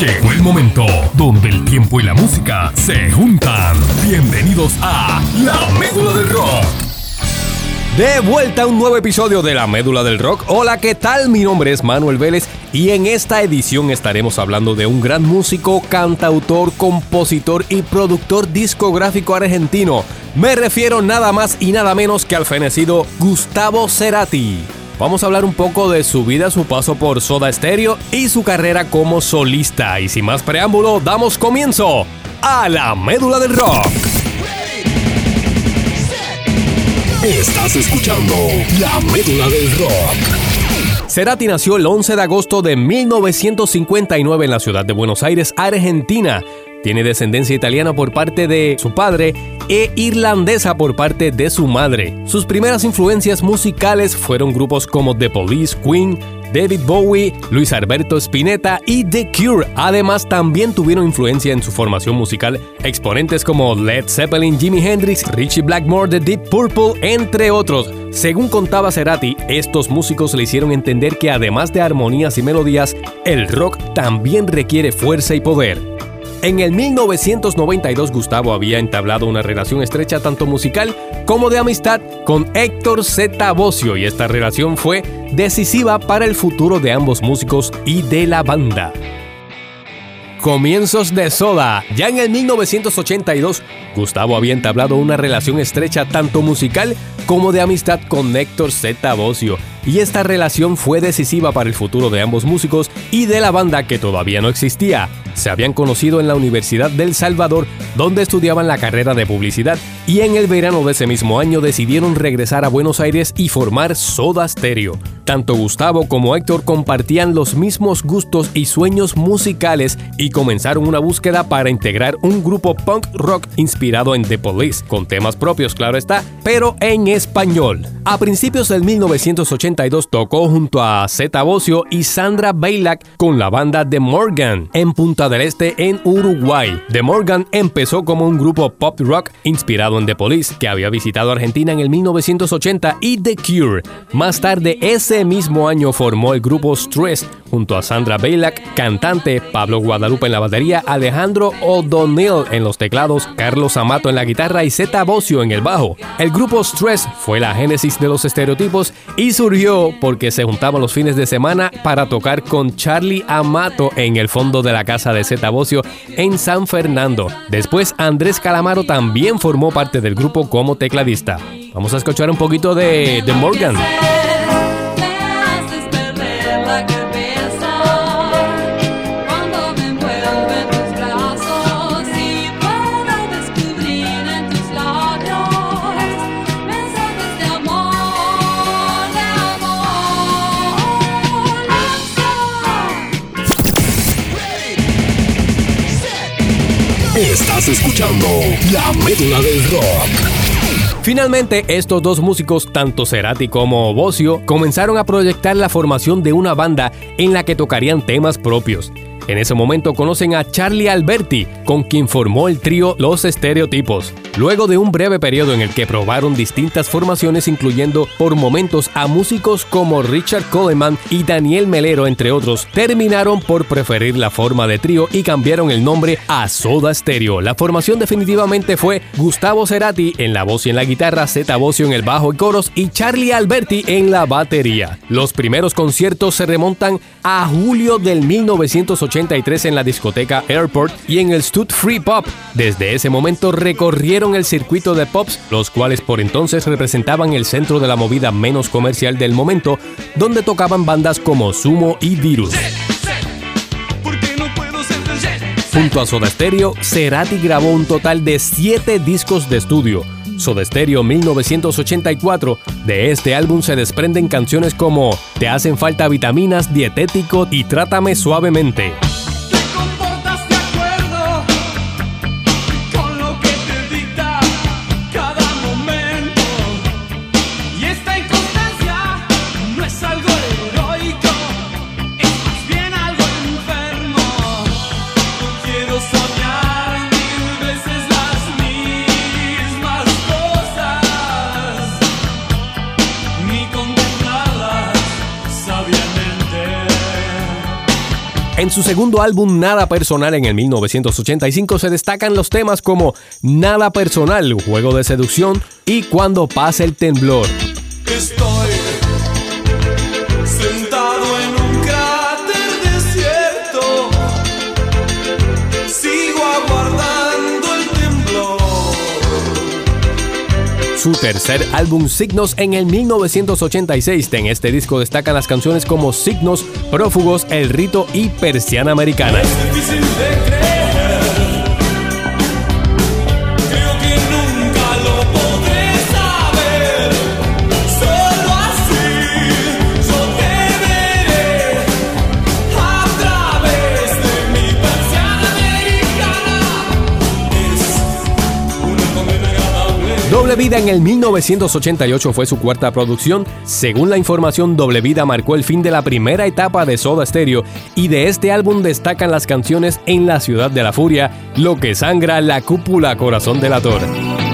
Llegó el momento donde el tiempo y la música se juntan. Bienvenidos a La Médula del Rock. De vuelta a un nuevo episodio de La Médula del Rock. Hola, ¿qué tal? Mi nombre es Manuel Vélez y en esta edición estaremos hablando de un gran músico, cantautor, compositor y productor discográfico argentino. Me refiero nada más y nada menos que al fenecido Gustavo Cerati. Vamos a hablar un poco de su vida, su paso por Soda Stereo y su carrera como solista. Y sin más preámbulo, damos comienzo a la médula del rock. Estás escuchando La Médula del Rock. Cerati nació el 11 de agosto de 1959 en la ciudad de Buenos Aires, Argentina. Tiene descendencia italiana por parte de su padre e irlandesa por parte de su madre. Sus primeras influencias musicales fueron grupos como The Police, Queen, David Bowie, Luis Alberto Spinetta y The Cure. Además, también tuvieron influencia en su formación musical exponentes como Led Zeppelin, Jimi Hendrix, Richie Blackmore, The Deep Purple, entre otros. Según contaba Cerati, estos músicos le hicieron entender que además de armonías y melodías, el rock también requiere fuerza y poder. En el 1992 Gustavo había entablado una relación estrecha tanto musical como de amistad con Héctor Z. Bocio y esta relación fue decisiva para el futuro de ambos músicos y de la banda. Comienzos de Soda. Ya en el 1982, Gustavo había entablado una relación estrecha tanto musical como de amistad con Héctor Z. Bocio, y esta relación fue decisiva para el futuro de ambos músicos y de la banda que todavía no existía. Se habían conocido en la Universidad del Salvador, donde estudiaban la carrera de publicidad, y en el verano de ese mismo año decidieron regresar a Buenos Aires y formar Soda Stereo. Tanto Gustavo como Héctor compartían los mismos gustos y sueños musicales y comenzaron una búsqueda para integrar un grupo punk rock inspirado en The Police, con temas propios, claro está, pero en español. A principios del 1982 tocó junto a Zeta Bocio y Sandra Bailak con la banda The Morgan en Punta del Este en Uruguay. The Morgan empezó como un grupo pop rock inspirado en The Police que había visitado Argentina en el 1980 y The Cure. Más tarde ese mismo año formó el grupo Stress junto a Sandra Bailak, cantante, Pablo Guadalupe en la batería, Alejandro O'Donnell en los teclados, Carlos Amato en la guitarra y Zeta Bocio en el bajo. El grupo Stress fue la génesis de los estereotipos y surgió porque se juntaban los fines de semana para tocar con Charlie Amato en el fondo de la casa de Zeta Bocio en San Fernando. Después Andrés Calamaro también formó parte del grupo como tecladista. Vamos a escuchar un poquito de The Morgan. Escuchando La Médula del Rock. Finalmente, estos dos músicos, tanto Cerati como Bocio, comenzaron a proyectar la formación de una banda en la que tocarían temas propios. En ese momento conocen a Charlie Alberti, con quien formó el trío Los Estereotipos. Luego de un breve periodo en el que probaron distintas formaciones, incluyendo por momentos a músicos como Richard Coleman y Daniel Melero, entre otros, terminaron por preferir la forma de trío y cambiaron el nombre a Soda Stereo. La formación definitivamente fue Gustavo Cerati en la voz y en la guitarra, Zeta Bocio en el bajo y coros y Charlie Alberti en la batería. Los primeros conciertos se remontan a julio del 1983 en la discoteca Airport y en el Stud Free Pop. Desde ese momento recorrieron el circuito de pops, los cuales por entonces representaban el centro de la movida menos comercial del momento, donde tocaban bandas como Sumo y Virus. Junto a Soda Stereo, Cerati grabó un total de 7 discos de estudio. Soda Stereo 1984. De este álbum se desprenden canciones como Te hacen falta vitaminas, Dietético y Trátame suavemente. En su segundo álbum Nada Personal en el 1985 se destacan los temas como Nada Personal, Juego de Seducción y Cuando pase el temblor. Su tercer álbum Signos en el 1986. En este disco destacan las canciones como Signos, Prófugos, El Rito y Persiana Americana. Vida en el 1988 fue su cuarta producción. Según la información, Doble Vida marcó el fin de la primera etapa de Soda Stereo y de este álbum destacan las canciones En la ciudad de la furia, Lo que sangra, La cúpula, Corazón de la Torre.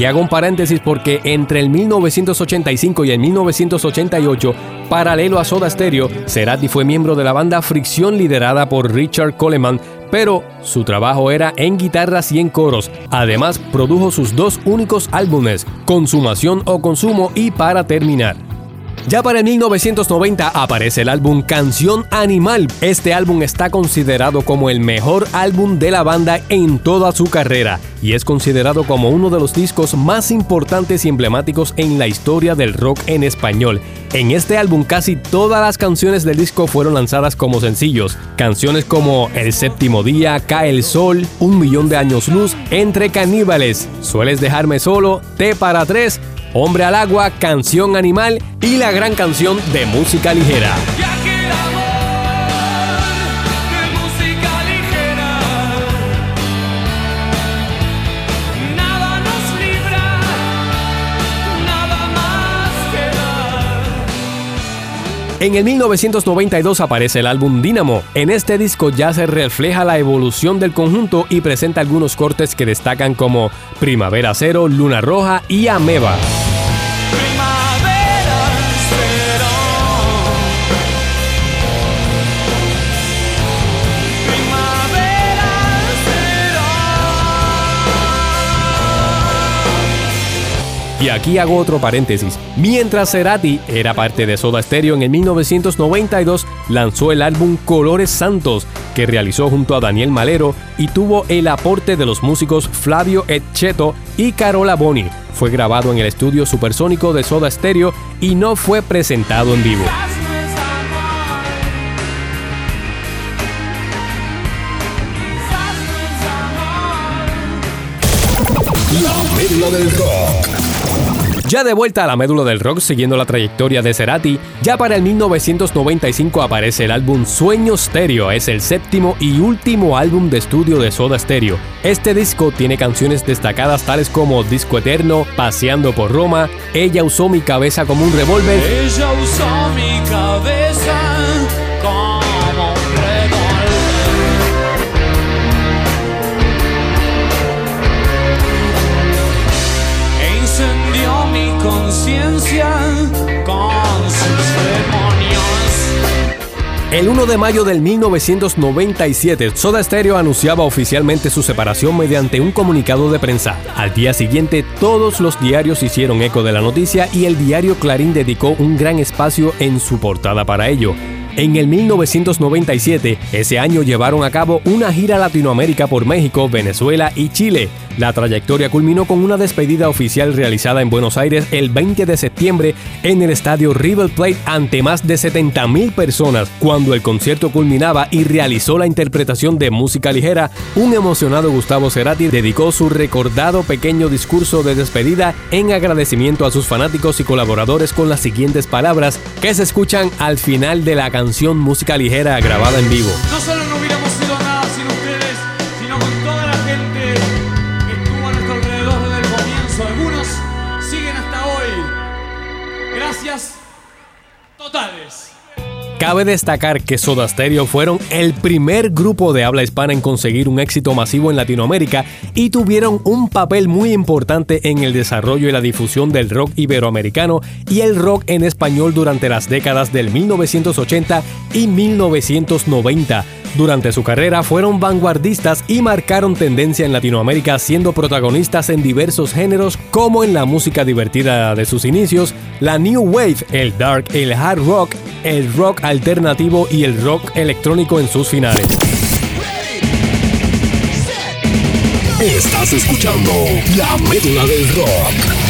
Aquí hago un paréntesis porque entre el 1985 y el 1988, paralelo a Soda Stereo, Cerati fue miembro de la banda Fricción liderada por Richard Coleman, pero su trabajo era en guitarras y en coros. Además, produjo sus dos únicos álbumes, Consumación o Consumo y Para Terminar. Ya para el 1990 aparece el álbum Canción Animal. Este álbum está considerado como el mejor álbum de la banda en toda su carrera y es considerado como uno de los discos más importantes y emblemáticos en la historia del rock en español. En este álbum casi todas las canciones del disco fueron lanzadas como sencillos. Canciones como El séptimo día, Cae el sol, Un millón de años luz, Entre caníbales, Sueles dejarme solo, T para tres Hombre al agua, Canción Animal y la gran canción de música ligera. En el 1992 aparece el álbum Dynamo. En este disco ya se refleja la evolución del conjunto y presenta algunos cortes que destacan como Primavera Cero, Luna Roja y Ameba. Y aquí hago otro paréntesis. Mientras Cerati era parte de Soda Stereo en el 1992, lanzó el álbum Colores Santos, que realizó junto a Daniel Malero y tuvo el aporte de los músicos Flavio Etcheto y Carola Boni. Fue grabado en el estudio supersónico de Soda Stereo y no fue presentado en vivo. Del rock. Ya de vuelta a la médula del rock siguiendo la trayectoria de Cerati, ya para el 1995 aparece el álbum Sueño Stereo, es el séptimo y último álbum de estudio de Soda Stereo. Este disco tiene canciones destacadas tales como Disco Eterno, Paseando por Roma, Ella usó mi cabeza como un revólver. Ella usó mi cabeza El 1 de mayo del 1997, Soda Stereo anunciaba oficialmente su separación mediante un comunicado de prensa. Al día siguiente, todos los diarios hicieron eco de la noticia y el diario Clarín dedicó un gran espacio en su portada para ello. En el 1997, ese año llevaron a cabo una gira Latinoamérica por México, Venezuela y Chile. La trayectoria culminó con una despedida oficial realizada en Buenos Aires el 20 de septiembre en el estadio River Plate ante más de 70.000 personas. Cuando el concierto culminaba y realizó la interpretación de música ligera, un emocionado Gustavo Cerati dedicó su recordado pequeño discurso de despedida en agradecimiento a sus fanáticos y colaboradores con las siguientes palabras que se escuchan al final de la canción canción Música Ligera grabada en vivo. No solo no hubiéramos sido nada sin ustedes, sino con toda la gente que estuvo a nuestro alrededor desde el comienzo. Algunos siguen hasta hoy. Gracias totales. Cabe destacar que Soda Stereo fueron el primer grupo de habla hispana en conseguir un éxito masivo en Latinoamérica y tuvieron un papel muy importante en el desarrollo y la difusión del rock iberoamericano y el rock en español durante las décadas del 1980 y 1990 durante su carrera fueron vanguardistas y marcaron tendencia en Latinoamérica siendo protagonistas en diversos géneros como en la música divertida de sus inicios, la New Wave, el Dark, el Hard Rock, el Rock alternativo y el Rock electrónico en sus finales. Estás escuchando la médula del rock.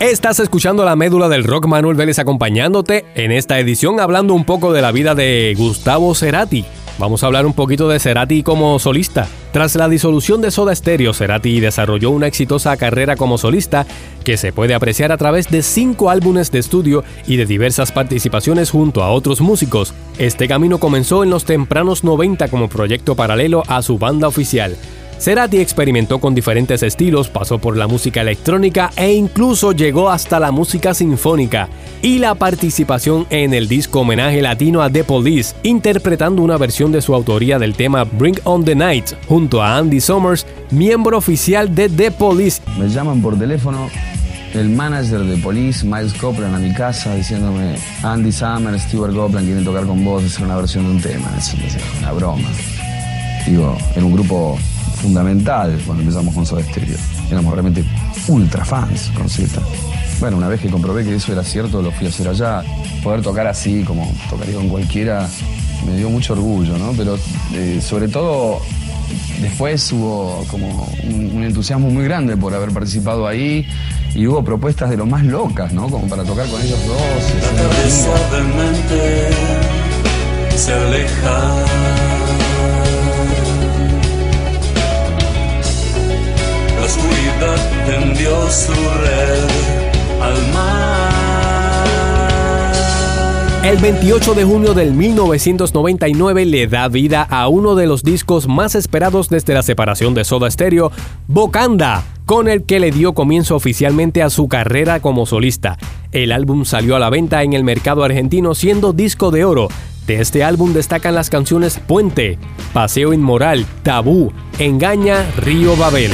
Estás escuchando la médula del rock Manuel Vélez acompañándote en esta edición hablando un poco de la vida de Gustavo Cerati Vamos a hablar un poquito de Cerati como solista. Tras la disolución de Soda Stereo, Cerati desarrolló una exitosa carrera como solista que se puede apreciar a través de cinco álbumes de estudio y de diversas participaciones junto a otros músicos. Este camino comenzó en los tempranos 90 como proyecto paralelo a su banda oficial. Cerati experimentó con diferentes estilos, pasó por la música electrónica e incluso llegó hasta la música sinfónica y la participación en el disco homenaje latino a The Police, interpretando una versión de su autoría del tema Bring On the Night junto a Andy Summers, miembro oficial de The Police. Me llaman por teléfono el manager de Police, Miles Copland, a mi casa diciéndome Andy Summers, Stewart Copland quieren tocar con vos, hacer una versión de un tema. Es una broma. Digo, en un grupo fundamental cuando empezamos con Soda Stereo. Éramos realmente ultra fans con Z. Bueno, una vez que comprobé que eso era cierto, lo fui a hacer allá. Poder tocar así, como tocaría con cualquiera, me dio mucho orgullo, ¿no? Pero eh, sobre todo después hubo como un, entusiasmo muy grande por haber participado ahí y hubo propuestas de lo más locas, ¿no? Como para tocar con ellos dos. se aleja. Tendió su red al mar. El 28 de junio del 1999 le da vida a uno de los discos más esperados desde la separación de Soda Stereo, Bocanda, con el que le dio comienzo oficialmente a su carrera como solista. El álbum salió a la venta en el mercado argentino siendo disco de oro, de este álbum destacan las canciones Puente, Paseo Inmoral, Tabú, Engaña, Río Babel.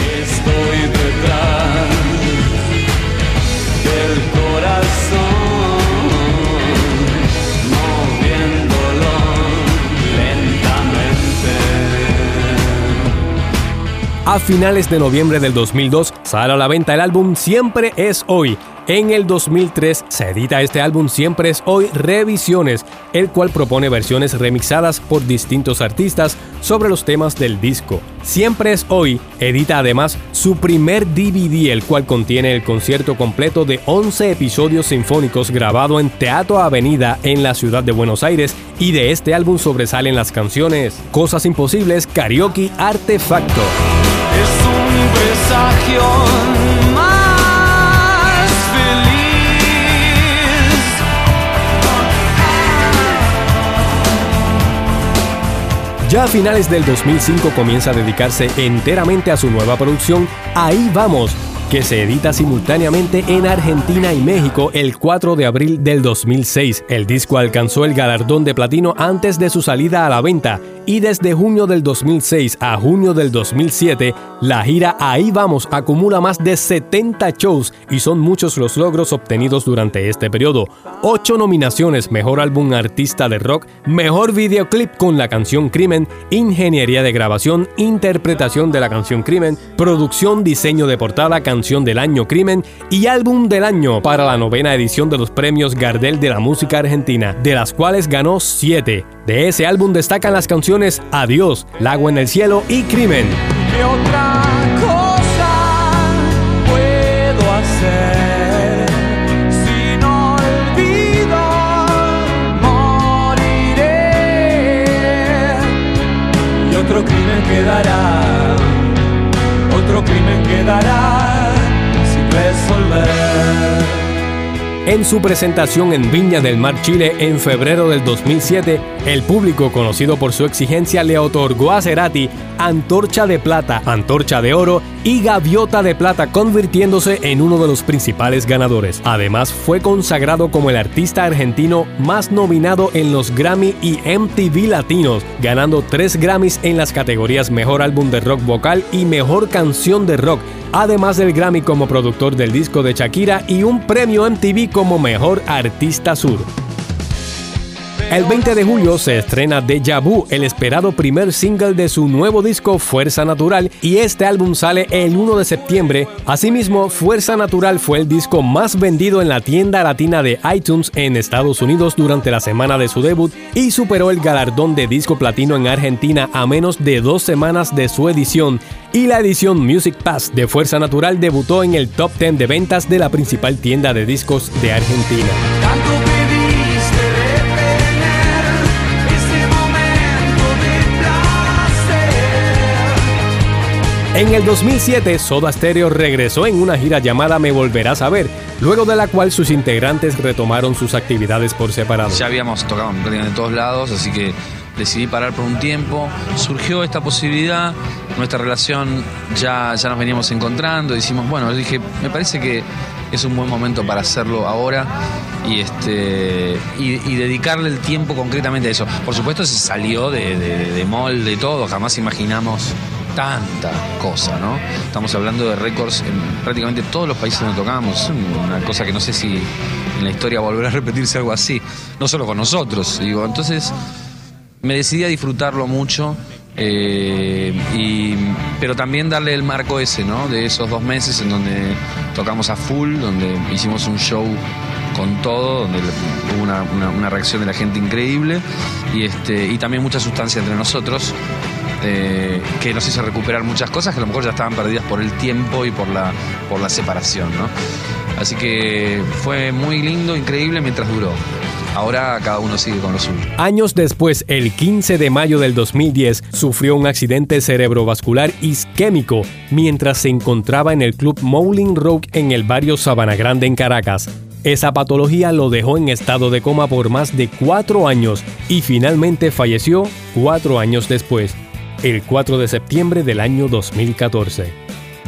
A finales de noviembre del 2002 sale a la venta el álbum Siempre es Hoy. En el 2003 se edita este álbum Siempre es Hoy Revisiones, el cual propone versiones remixadas por distintos artistas sobre los temas del disco. Siempre es Hoy edita además su primer DVD, el cual contiene el concierto completo de 11 episodios sinfónicos grabado en Teatro Avenida en la ciudad de Buenos Aires y de este álbum sobresalen las canciones Cosas Imposibles, Karaoke, Artefacto. Ya a finales del 2005 comienza a dedicarse enteramente a su nueva producción. Ahí vamos, que se edita simultáneamente en Argentina y México el 4 de abril del 2006. El disco alcanzó el galardón de platino antes de su salida a la venta y desde junio del 2006 a junio del 2007, la gira Ahí Vamos acumula más de 70 shows y son muchos los logros obtenidos durante este periodo. 8 nominaciones, Mejor Álbum Artista de Rock, Mejor Videoclip con la canción Crimen, Ingeniería de Grabación, Interpretación de la canción Crimen, Producción, Diseño de Portada, Canción del Año Crimen y Álbum del Año para la novena edición de los premios Gardel de la música argentina, de las cuales ganó 7. De ese álbum destacan las canciones Adiós, Lago en el Cielo y Crimen. ¿Qué otra cosa puedo hacer? Otro crimen quedará, otro crimen quedará En su presentación en Viña del Mar, Chile, en febrero del 2007, el público, conocido por su exigencia, le otorgó a Cerati Antorcha de Plata, Antorcha de Oro y Gaviota de Plata, convirtiéndose en uno de los principales ganadores. Además, fue consagrado como el artista argentino más nominado en los Grammy y MTV Latinos, ganando tres Grammys en las categorías Mejor Álbum de Rock Vocal y Mejor Canción de Rock además del Grammy como productor del disco de Shakira y un premio MTV como Mejor Artista Sur. El 20 de julio se estrena Deja Vu, el esperado primer single de su nuevo disco Fuerza Natural, y este álbum sale el 1 de septiembre. Asimismo, Fuerza Natural fue el disco más vendido en la tienda latina de iTunes en Estados Unidos durante la semana de su debut y superó el galardón de disco platino en Argentina a menos de dos semanas de su edición. Y la edición Music Pass de Fuerza Natural debutó en el top 10 de ventas de la principal tienda de discos de Argentina. En el 2007, Soda Stereo regresó en una gira llamada Me Volverás a Ver, luego de la cual sus integrantes retomaron sus actividades por separado. Ya habíamos tocado en todos lados, así que decidí parar por un tiempo. Surgió esta posibilidad, nuestra relación ya, ya nos veníamos encontrando, decimos, bueno, dije, me parece que es un buen momento para hacerlo ahora y, este, y, dedicarle el tiempo concretamente a eso. Por supuesto se salió de, de, de molde todo, jamás imaginamos tanta cosa, ¿no? Estamos hablando de récords en prácticamente todos los países donde tocamos, una cosa que no sé si en la historia volverá a repetirse algo así, no solo con nosotros, digo, entonces me decidí a disfrutarlo mucho. Eh, pero también darle el marco ese, ¿no? De esos dos meses en donde tocamos a full, donde hicimos un show con todo, donde hubo una, una reacción de la gente increíble y, este, y también mucha sustancia entre nosotros. Eh, que nos hizo recuperar muchas cosas que a lo mejor ya estaban perdidas por el tiempo y por la, por la separación. ¿no? Así que fue muy lindo, increíble mientras duró. Ahora cada uno sigue con lo suyo. Años después, el 15 de mayo del 2010, sufrió un accidente cerebrovascular isquémico mientras se encontraba en el club Mowling Road en el barrio Sabana Grande en Caracas. Esa patología lo dejó en estado de coma por más de cuatro años y finalmente falleció cuatro años después el 4 de septiembre del año 2014.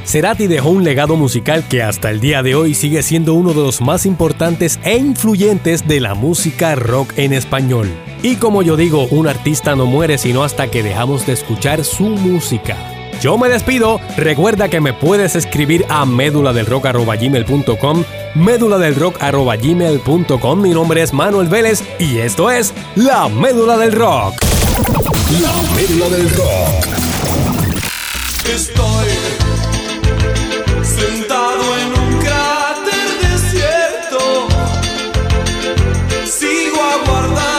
Cerati dejó un legado musical que hasta el día de hoy sigue siendo uno de los más importantes e influyentes de la música rock en español. Y como yo digo, un artista no muere sino hasta que dejamos de escuchar su música. Yo me despido, recuerda que me puedes escribir a médula del rock médula del rock mi nombre es Manuel Vélez y esto es La Médula del Rock. La Médula del Rock. Estoy sentado en un cráter desierto. Sigo aguardando